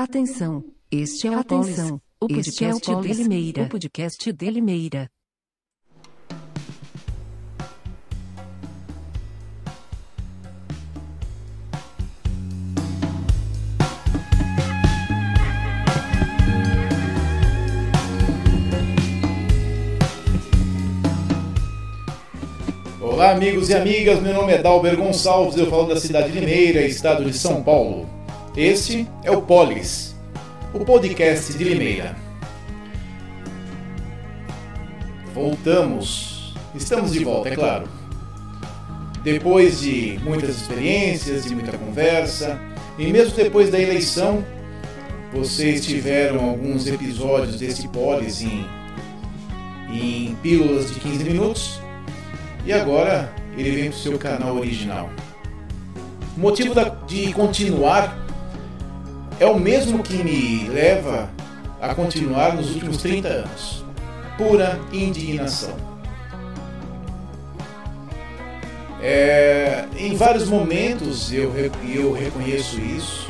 Atenção, este é o Atenção, o Este é o podcast de Limeira. o podcast de Limeira. Olá, amigos e amigas. Meu nome é Dalber Gonçalves. Eu falo da cidade de Limeira, estado de São Paulo. Este é o Polis, o podcast de Limeira. Voltamos. Estamos de volta, é claro. Depois de muitas experiências, de muita conversa, e mesmo depois da eleição, vocês tiveram alguns episódios desse Polis em, em pílulas de 15 minutos. E agora ele vem para o seu canal original. O motivo da- de continuar é o mesmo que me leva a continuar nos últimos 30 anos: pura indignação. É, em vários momentos eu, eu reconheço isso.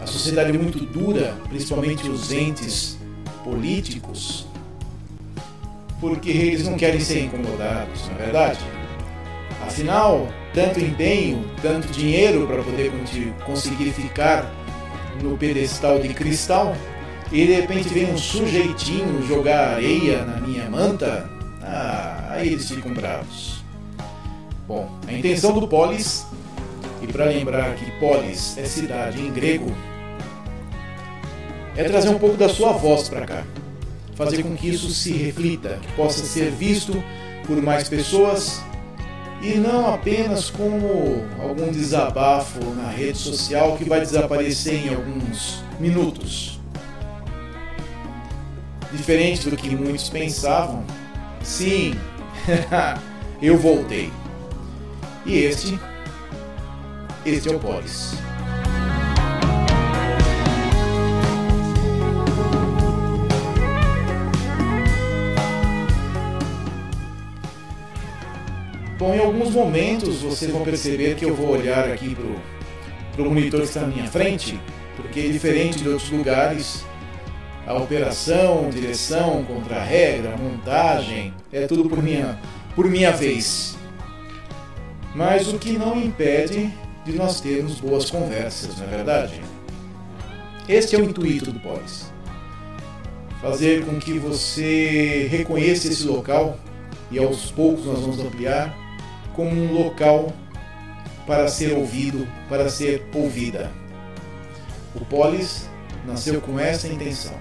A sociedade é muito dura, principalmente os entes políticos, porque eles não querem ser incomodados, não é verdade? Afinal, tanto empenho, tanto dinheiro para poder conseguir ficar no pedestal de cristal, e de repente vem um sujeitinho jogar areia na minha manta, ah, aí eles ficam bravos. Bom, a intenção do polis, e para lembrar que polis é cidade em grego, é trazer um pouco da sua voz para cá fazer com que isso se reflita, que possa ser visto por mais pessoas e não apenas como algum desabafo na rede social que vai desaparecer em alguns minutos. Diferente do que muitos pensavam, sim, eu voltei. E este, este é o Polis. Bom, em alguns momentos vocês vão perceber que eu vou olhar aqui para o monitor que está na minha frente, porque diferente de outros lugares, a operação, direção, contra-regra, montagem, é tudo por minha, por minha vez. Mas o que não impede de nós termos boas conversas, não é verdade? Este é o intuito do Polis. Fazer com que você reconheça esse local e aos poucos nós vamos ampliar como um local para ser ouvido, para ser ouvida. O Polis nasceu com essa intenção.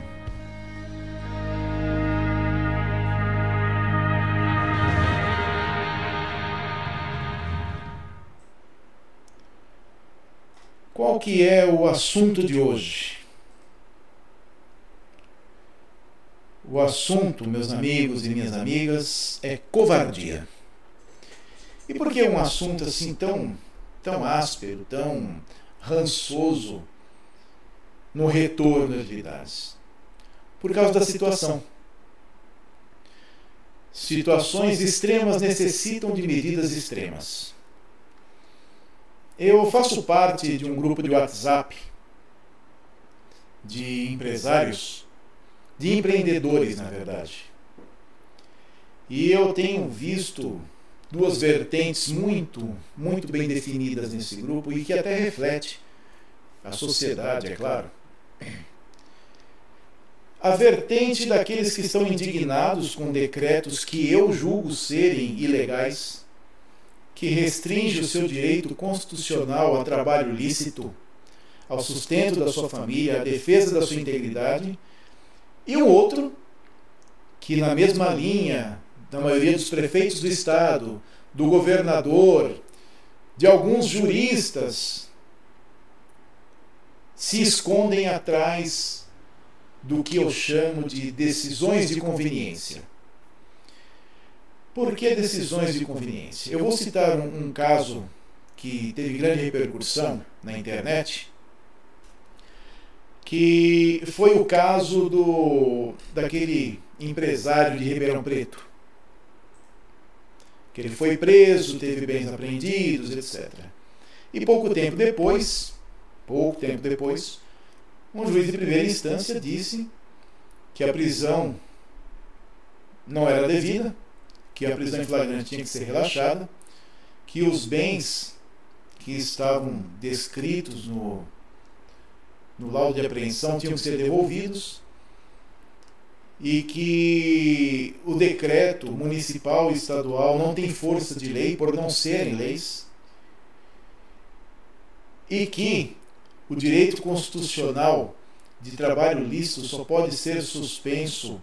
Qual que é o assunto de hoje? O assunto, meus amigos e minhas amigas, é covardia. E por que um assunto assim tão, tão áspero, tão rançoso no retorno de atividades? Por causa da situação. Situações extremas necessitam de medidas extremas. Eu faço parte de um grupo de WhatsApp de empresários, de empreendedores, na verdade. E eu tenho visto duas vertentes muito, muito bem definidas nesse grupo e que até reflete a sociedade, é claro. A vertente daqueles que estão indignados com decretos que eu julgo serem ilegais, que restringe o seu direito constitucional ao trabalho lícito, ao sustento da sua família, à defesa da sua integridade, e um outro que na mesma linha da maioria dos prefeitos do estado, do governador, de alguns juristas, se escondem atrás do que eu chamo de decisões de conveniência. Por que decisões de conveniência? Eu vou citar um, um caso que teve grande repercussão na internet, que foi o caso do daquele empresário de Ribeirão Preto, que ele foi preso, teve bens apreendidos, etc. E pouco tempo depois, pouco tempo depois, um juiz de primeira instância disse que a prisão não era devida, que a prisão em flagrante tinha que ser relaxada, que os bens que estavam descritos no, no laudo de apreensão tinham que ser devolvidos e que o decreto municipal e estadual não tem força de lei por não serem leis e que o direito constitucional de trabalho lícito só pode ser suspenso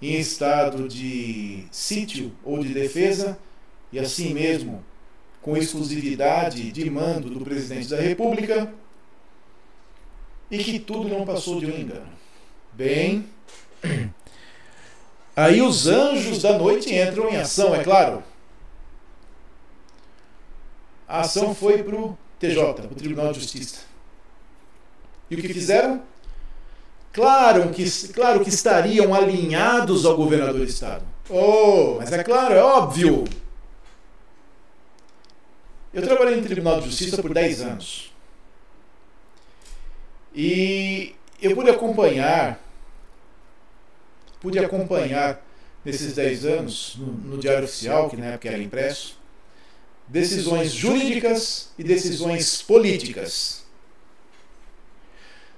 em estado de sítio ou de defesa e assim mesmo com exclusividade de mando do presidente da República e que tudo não passou de um engano. Bem, aí os anjos da noite entram em ação, é claro. A ação foi para o TJ, para o Tribunal de Justiça. E o que fizeram? Claro que, claro que estariam alinhados ao governador do estado. Oh, mas é claro, é óbvio. Eu trabalhei no Tribunal de Justiça por 10 anos. E eu pude acompanhar, pude acompanhar nesses 10 anos, no, no Diário Oficial, que na época era impresso, decisões jurídicas e decisões políticas.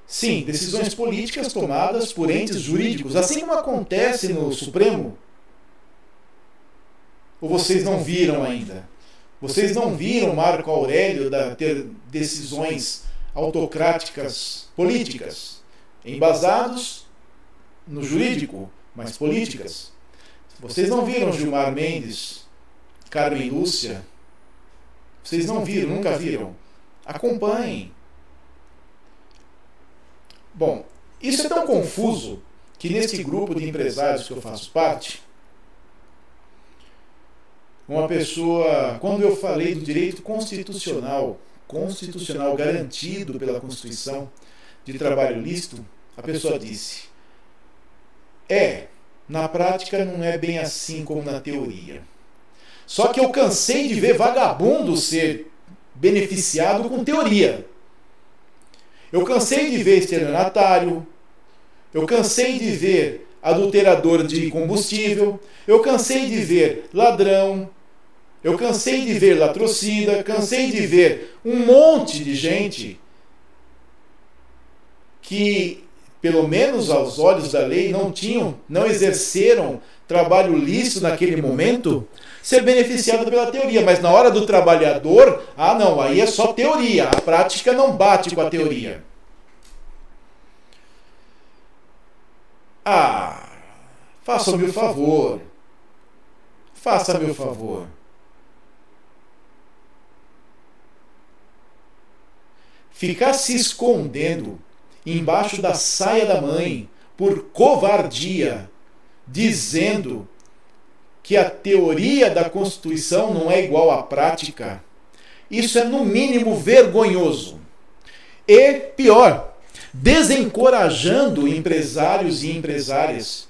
Sim, decisões políticas tomadas por entes jurídicos, assim como acontece no Supremo. Ou vocês não viram ainda? Vocês não viram Marco Aurélio da, ter decisões autocráticas políticas, embasados no jurídico, mas políticas. Vocês não viram Gilmar Mendes, Carmen Lúcia? Vocês não viram, nunca viram? Acompanhem. Bom, isso é tão confuso que nesse grupo de empresários que eu faço parte, uma pessoa, quando eu falei do direito constitucional, constitucional garantido pela Constituição de trabalho lícito, a pessoa disse: É, na prática não é bem assim como na teoria. Só que eu cansei de ver vagabundo ser beneficiado com teoria. Eu cansei de ver estelionatário, eu cansei de ver adulterador de combustível, eu cansei de ver ladrão, eu cansei de ver latrocida, cansei de ver um monte de gente que, pelo menos aos olhos da lei, não tinham, não exerceram trabalho lícito naquele momento, ser beneficiado pela teoria. Mas na hora do trabalhador, ah não, aí é só teoria. A prática não bate com a teoria. Ah, faça-me o favor. Faça-me o favor. Ficar se escondendo embaixo da saia da mãe por covardia, dizendo que a teoria da Constituição não é igual à prática, isso é no mínimo vergonhoso. E pior, desencorajando empresários e empresárias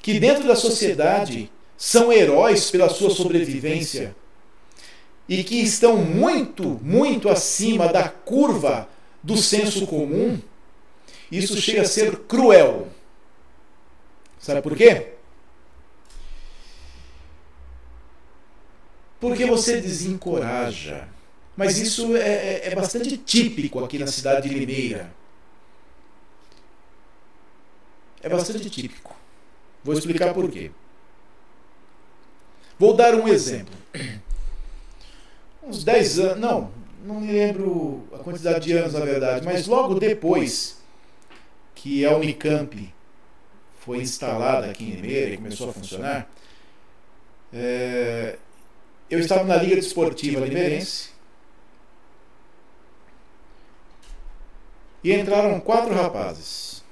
que dentro da sociedade são heróis pela sua sobrevivência e que estão muito, muito acima da curva do senso comum, isso chega a ser cruel. Sabe por quê? Porque você desencoraja. Mas isso é, é, é bastante típico aqui na cidade de Limeira. É bastante típico. Vou explicar por quê. Vou dar um exemplo uns 10 anos, não, não me lembro a quantidade de anos na verdade, mas logo depois que a Unicamp foi instalada aqui em Limeira e começou a funcionar, é, eu estava na Liga Desportiva Limeirense e entraram quatro rapazes.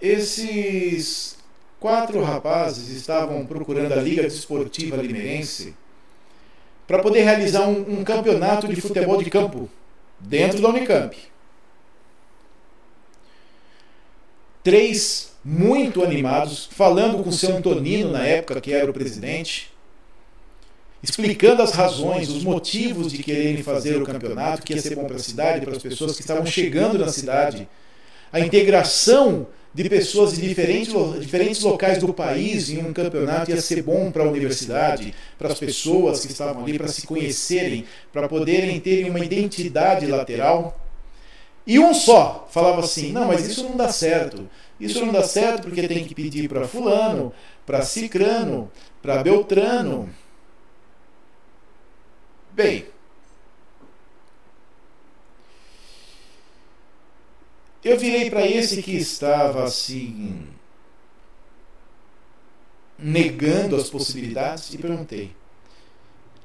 Esses quatro rapazes estavam procurando a Liga Desportiva Limeirense para poder realizar um, um, campeonato de futebol de campo dentro da Unicamp. Três muito animados, falando com o seu Antonino na época, que era o presidente, explicando as razões, os motivos de quererem fazer o campeonato, que ia ser bom para a cidade, para as pessoas que estavam chegando na cidade, a integração de pessoas de diferentes, diferentes locais do país em um campeonato ia ser bom para a universidade, para as pessoas que estavam ali, para se conhecerem, para poderem terem uma identidade lateral. E um só falava assim: não, mas isso não dá certo. Isso não dá certo porque tem que pedir para Fulano, para Cicrano, para Beltrano. Bem, eu virei para esse que estava assim negando as possibilidades e perguntei: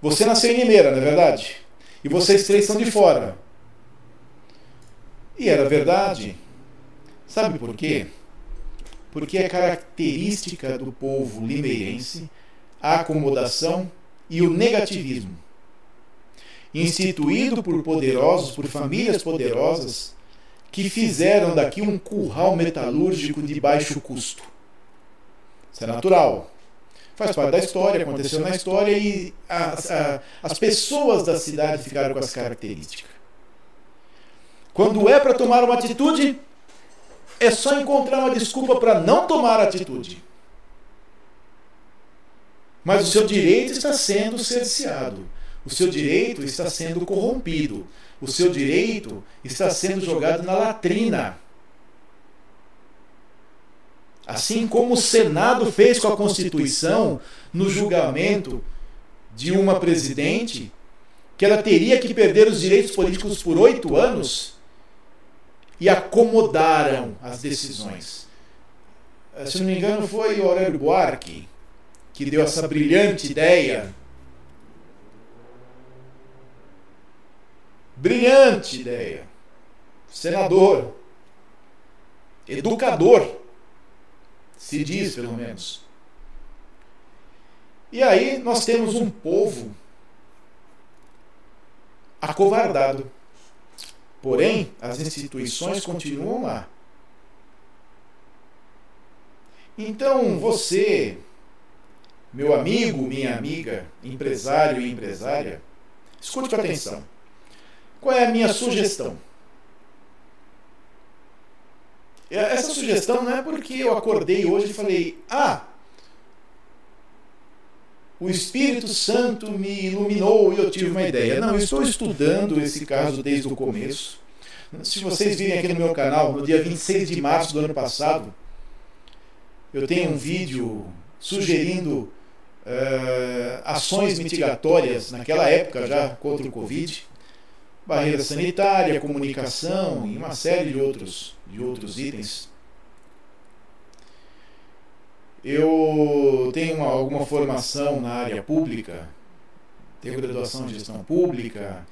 Você nasceu em Limeira, não é verdade? E vocês três são de fora. E era verdade. Sabe por quê? Porque é característica do povo limeirense a acomodação e o negativismo. Instituído por poderosos, por famílias poderosas, que fizeram daqui um curral metalúrgico de baixo custo. Isso é natural. Faz parte da história, aconteceu na história e as, as pessoas da cidade ficaram com as características. Quando é para tomar uma atitude, é só encontrar uma desculpa para não tomar atitude. Mas o seu direito está sendo cerceado. O seu direito está sendo corrompido. O seu direito está sendo jogado na latrina. Assim como o Senado fez com a Constituição no julgamento de uma presidente, que ela teria que perder os direitos políticos por oito anos, e acomodaram as decisões. Eh, se não me engano, foi o Aurélio Buarque que deu essa brilhante ideia. Brilhante ideia. Senador. Educador. Se diz, pelo menos. E aí nós temos um povo acovardado Porém, as instituições continuam lá. Então, você, meu amigo, minha amiga, empresário e empresária, escute com atenção. Qual é a minha sugestão? Essa sugestão não é porque eu acordei hoje e falei: ah, o Espírito Santo me iluminou e eu tive uma ideia. Não, eu estou estudando esse caso desde o começo. Se vocês virem aqui no meu canal, no dia 26 de março do ano passado, eu tenho um vídeo sugerindo uh, ações mitigatórias naquela época já contra o Covid, barreira sanitária, comunicação e uma série de outros, de outros itens. Eu tenho uma, alguma formação na área pública, tenho graduação em gestão pública,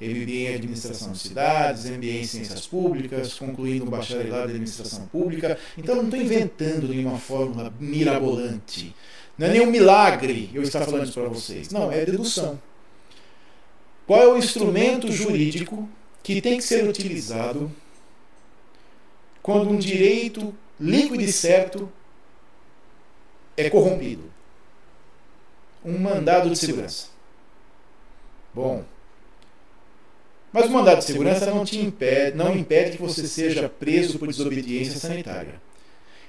MBA em administração de cidades, MBA em ciências públicas, concluindo um bacharelado em administração pública. Então não estou inventando nenhuma fórmula mirabolante. Não é nenhum milagre eu estar falando isso para vocês. Não, é dedução. Qual é o instrumento jurídico que tem que ser utilizado quando um direito líquido e certo é corrompido. Um mandado de segurança. Bom. Mas o mandado de segurança não te impede, não impede que você seja preso por desobediência sanitária.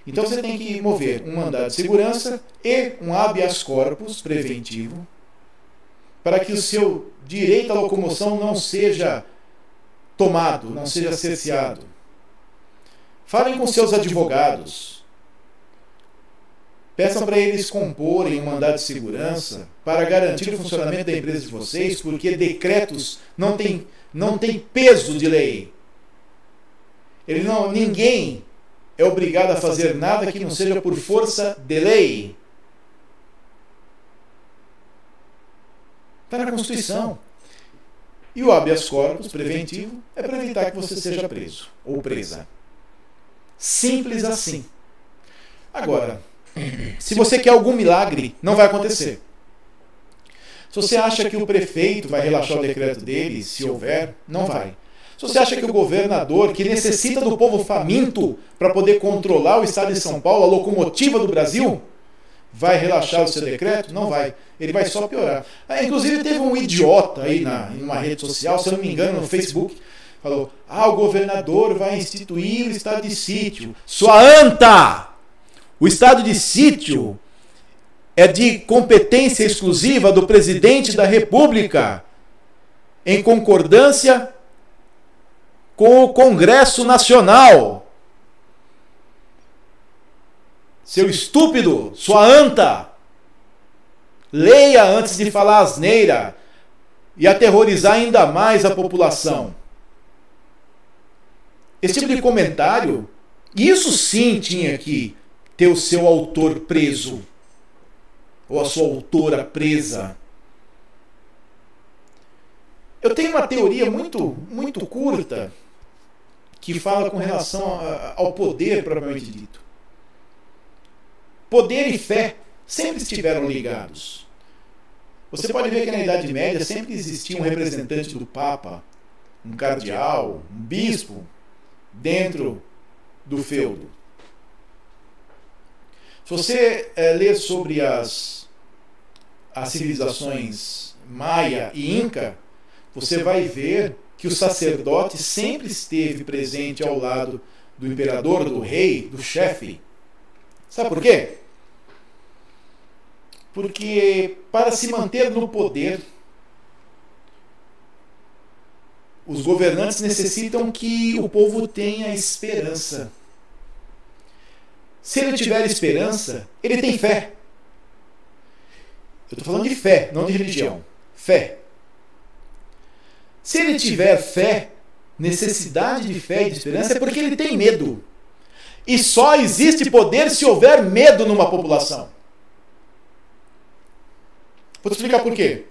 Então você tem que mover um mandado de segurança e um habeas corpus preventivo para que o seu direito à locomoção não seja tomado, não seja cerceado. Falem com seus advogados, Peçam para eles comporem um mandado de segurança para garantir o funcionamento da empresa de vocês, porque decretos não têm não tem peso de lei. Ele não, ninguém é obrigado a fazer nada que não seja por força de lei. Está na Constituição. E o habeas corpus preventivo é para evitar que você seja preso ou presa. Simples assim. Agora, se você quer algum milagre, não vai acontecer. Se você acha que o prefeito vai relaxar o decreto dele, se houver, não vai. Se você acha que o governador, que necessita do povo faminto para poder controlar o estado de São Paulo, a locomotiva do Brasil, vai relaxar o seu decreto? Não vai. Ele vai só piorar. Ah, inclusive teve um idiota aí na, em uma rede social, se eu não me engano, no Facebook, falou: Ah, o governador vai instituir o estado de sítio. Sua anta! O estado de sítio é de competência exclusiva do presidente da República, em concordância com o Congresso Nacional. Seu estúpido, sua anta, leia antes de falar asneira e aterrorizar ainda mais a população. Esse tipo de comentário, isso sim tinha que ter o seu autor preso ou a sua autora presa. Eu tenho uma teoria muito, muito curta que fala com relação ao poder propriamente dito. Poder e fé sempre estiveram ligados. Você pode ver que na Idade Média sempre existia um representante do Papa, um cardeal, um bispo, dentro do feudo. Se você é, ler sobre as, as civilizações maia e inca, você vai ver que o sacerdote sempre esteve presente ao lado do imperador, do rei, do chefe. Sabe por quê? Porque para se manter no poder, os governantes necessitam que o povo tenha esperança. Se ele tiver esperança, ele tem fé. Eu estou falando de fé, não de religião. Fé. Se ele tiver fé, necessidade de fé e de esperança, é porque ele tem medo. E só existe poder se houver medo numa população. Vou te explicar por quê.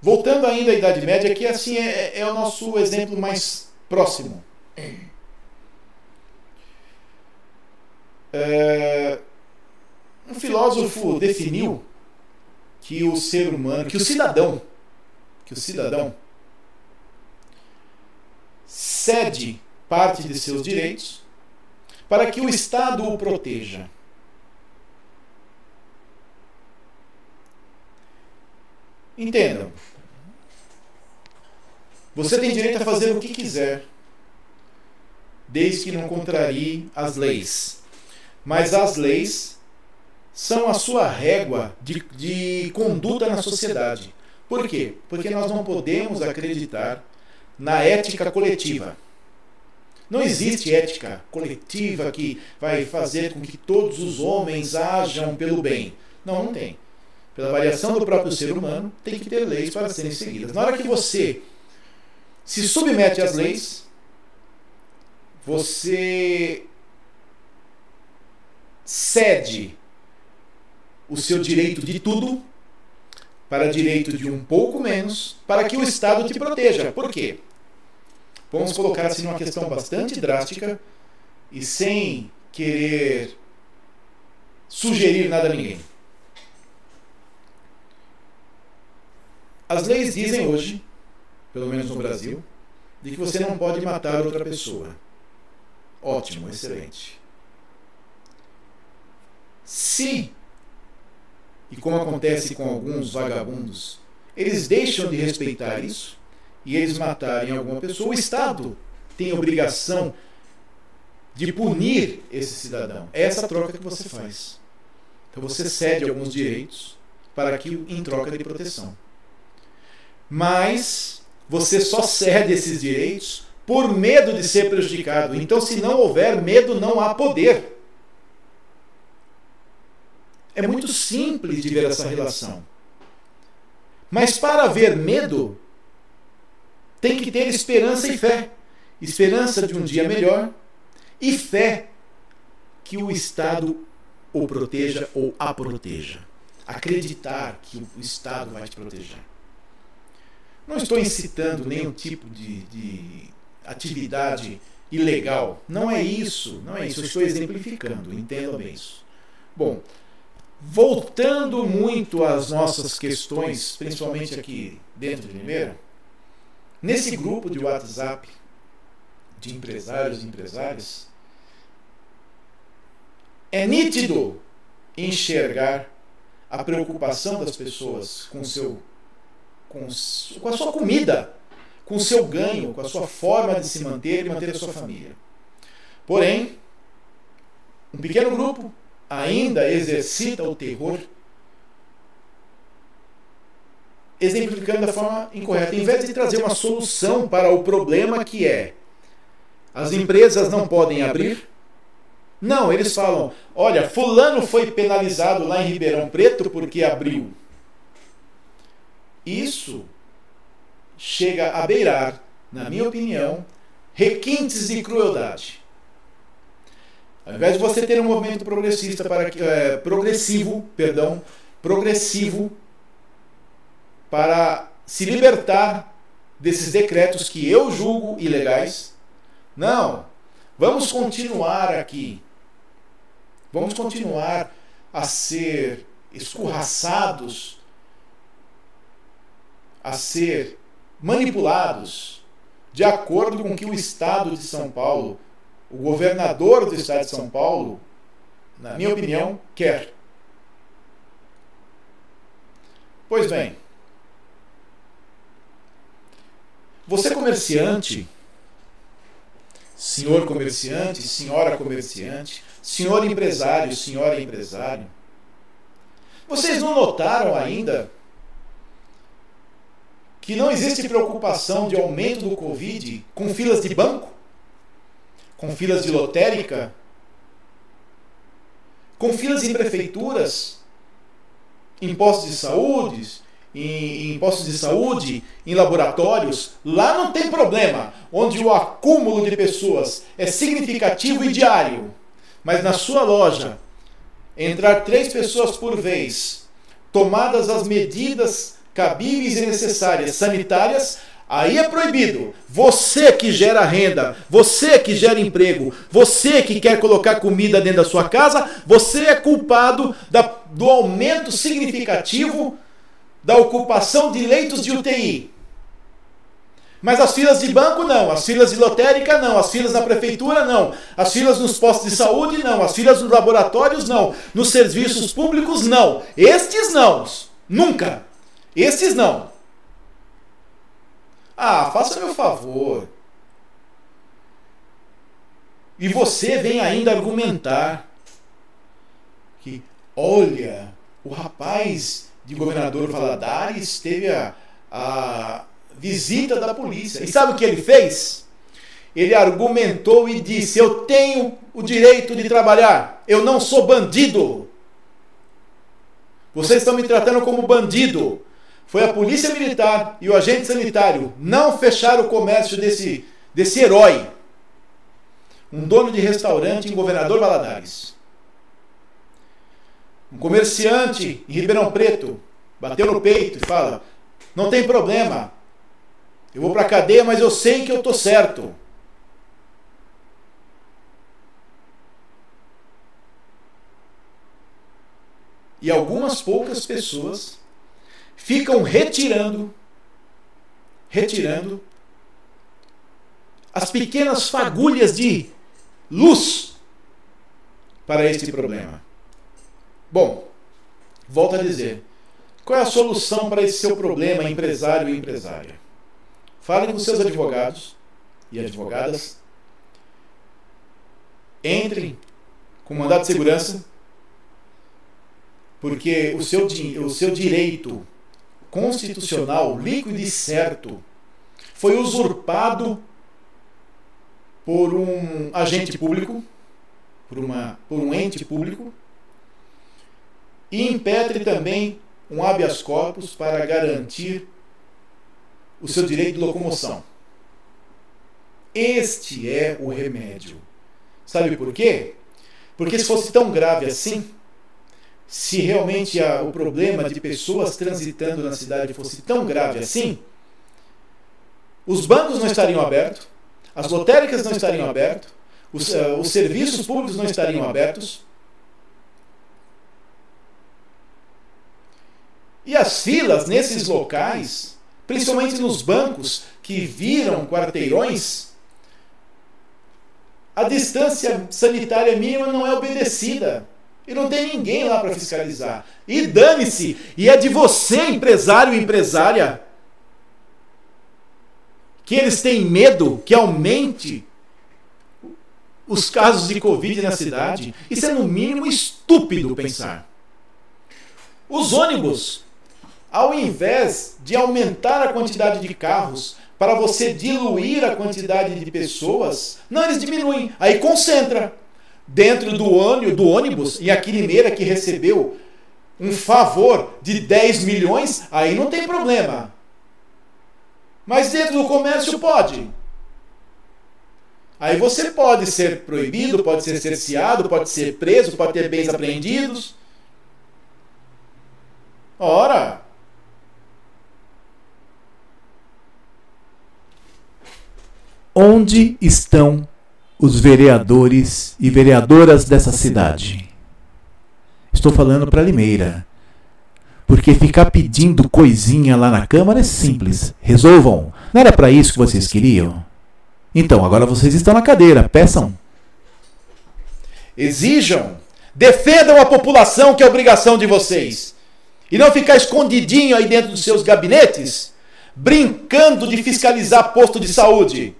Voltando ainda à Idade Média, que assim é, é o nosso exemplo mais próximo. É, um filósofo definiu que o ser humano, que o cidadão, que o cidadão cede parte de seus direitos para que o Estado o proteja. Entendam. Você tem direito a fazer o que quiser, desde que não contrarie as leis mas as leis são a sua régua de, de conduta na sociedade. Por quê? Porque nós não podemos acreditar na ética coletiva. Não existe ética coletiva que vai fazer com que todos os homens ajam pelo bem. Não, não tem. Pela variação do próprio ser humano, tem que ter leis para serem seguidas. Na hora que você se submete às leis, você cede o seu direito de tudo para direito de um pouco menos, para que o Estado te proteja. Por quê? Vamos colocar assim uma questão bastante drástica e sem querer sugerir nada a ninguém. As leis dizem hoje, pelo menos no Brasil, de que você não pode matar outra pessoa. Ótimo, excelente. Se, e como acontece com alguns vagabundos, eles deixam de respeitar isso e eles matarem alguma pessoa, o Estado tem obrigação de punir esse cidadão. É essa troca que você faz. Então você cede alguns direitos para que em troca de proteção. Mas você só cede esses direitos por medo de ser prejudicado. Então, se não houver medo, não há poder. É muito simples de ver essa relação. Mas para haver medo, tem que ter esperança e fé. Esperança de um dia melhor e fé que o Estado o proteja ou a proteja. Acreditar que o Estado vai te proteger. Não estou incitando nenhum tipo de, de atividade ilegal. Não é isso. Não é isso. Eu estou exemplificando. Entendam bem isso. Bom, Voltando muito às nossas questões, principalmente aqui dentro de Limeira, nesse grupo de WhatsApp de empresários e empresárias, É nítido enxergar a preocupação das pessoas com, seu, com, com a sua comida, com o seu ganho, com a sua forma de se manter e manter a sua família. Porém, um pequeno grupo ainda exercita o terror, exemplificando da forma incorreta, em vez de trazer uma solução para o problema que é as empresas não podem abrir. Não, eles falam: olha, Fulano foi penalizado lá em Ribeirão Preto porque abriu. Isso chega a beirar, na minha opinião, requintes de crueldade. Ao invés de você ter um movimento progressista para é, progressivo, perdão, progressivo para se libertar desses decretos que eu julgo ilegais. Não. Vamos continuar aqui. Vamos continuar a ser escorraçados, a ser manipulados de acordo com o que o Estado de São Paulo o governador do estado de São Paulo, na minha opinião, quer. Pois bem, você comerciante, senhor comerciante, senhora comerciante, senhor empresário, senhora empresário, vocês não notaram ainda que não existe preocupação de aumento do Covid com filas de banco? Com filas de lotérica, com filas em prefeituras, em postos de saúde, em, em postos de saúde, em laboratórios, lá não tem problema, onde o acúmulo de pessoas é significativo e diário. Mas na sua loja, entrar três pessoas por vez, tomadas as medidas cabíveis e necessárias sanitárias, Aí é proibido. Você que gera renda, você que gera emprego, você que quer colocar comida dentro da sua casa, você é culpado da, do aumento significativo da ocupação de leitos de UTI. Mas as filas de banco não, as filas de lotérica não, as filas na prefeitura não, as filas nos postos de saúde não, as filas nos laboratórios não, nos serviços públicos não. Estes não, nunca. Estes não. Ah, faça meu favor. E você vem ainda argumentar que, olha, o rapaz de governador Valadares teve a, a visita da polícia. E sabe o que ele fez? Ele argumentou e disse: Eu tenho o direito de trabalhar, eu não sou bandido. Vocês estão me tratando como bandido foi a polícia militar e o agente sanitário não fechar o comércio desse, desse herói, um dono de restaurante em Governador Valadares. Um comerciante em Ribeirão Preto bateu no peito e fala: Não tem problema, eu vou para a cadeia, mas eu sei que eu estou certo. E algumas poucas pessoas ficam retirando, retirando as pequenas fagulhas de luz para este problema. Bom, volto a dizer, qual é a solução para esse seu problema, empresário e empresária? Fale com seus advogados e advogadas. Entrem com mandado de segurança, porque o seu, o seu direito constitucional, líquido e certo, foi usurpado por um agente público, por, uma, por um ente público, e impetre também um habeas corpus para garantir o seu direito de locomoção. Este é o remédio. Sabe por quê? Porque se fosse tão grave assim, se realmente a, o problema de pessoas transitando na cidade fosse tão grave assim, os bancos não estariam abertos, as lotéricas não estariam abertos, os, uh, os serviços públicos não estariam abertos. E as filas nesses locais, principalmente nos bancos que viram quarteirões, a distância sanitária mínima não é obedecida. E não tem ninguém lá para fiscalizar. E dane-se! E é de você, empresário e empresária, que eles têm medo que aumente os casos de Covid na cidade. Isso é, no mínimo, estúpido pensar. Os ônibus, ao invés de aumentar a quantidade de carros para você diluir a quantidade de pessoas, não, eles diminuem. Aí concentra dentro do ônibus, do ônibus e aqui Limeira que recebeu um favor de 10 milhões, aí não tem problema. Mas dentro do comércio pode. Aí você pode ser proibido, pode ser cerceado, pode ser preso, pode ter bens apreendidos. Ora! Onde estão os vereadores e vereadoras dessa cidade? Estou falando para Limeira. Porque ficar pedindo coisinha lá na Câmara é simples. Resolvam. Não era para isso que vocês queriam? Então, agora vocês estão na cadeira. Peçam. Exijam. Defendam a população, que é obrigação de vocês. E não ficar escondidinho aí dentro dos seus gabinetes, brincando de fiscalizar posto de saúde.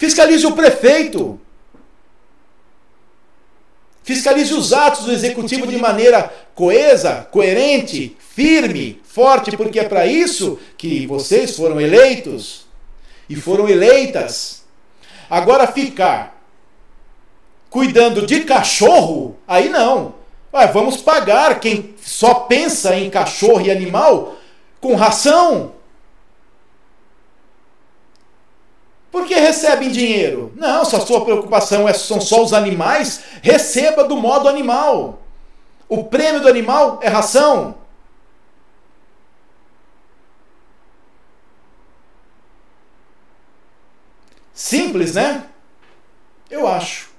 Fiscalize o prefeito. Fiscalize os atos do executivo de maneira coesa, coerente, firme, forte, porque é para isso que vocês foram eleitos e foram eleitas. Agora ficar cuidando de cachorro, aí não. Ué, vamos pagar quem só pensa em cachorro e animal com ração. Porque recebem dinheiro? Não, se a sua preocupação é, são só os animais, receba do modo animal. O prêmio do animal é ração. Simples, né? Eu acho.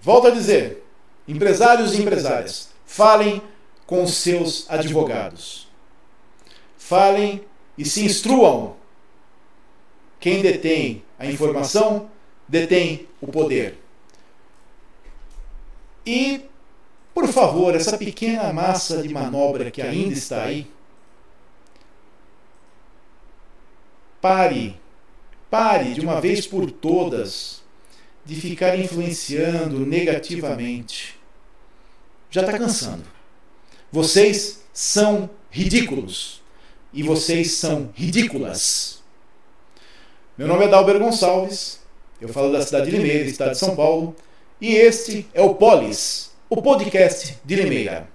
Volto a dizer, empresários e empresárias, falem com os seus advogados. Falem e se instruam quem detém a informação detém o poder. E, por favor, essa pequena massa de manobra que ainda está aí, pare, pare de uma vez por todas de ficar influenciando negativamente. Já está cansando. Vocês são ridículos. E vocês são ridículas. Meu nome é Dalber Gonçalves, eu falo da cidade de Limeira, estado de São Paulo, e este é o Polis, o podcast de Limeira.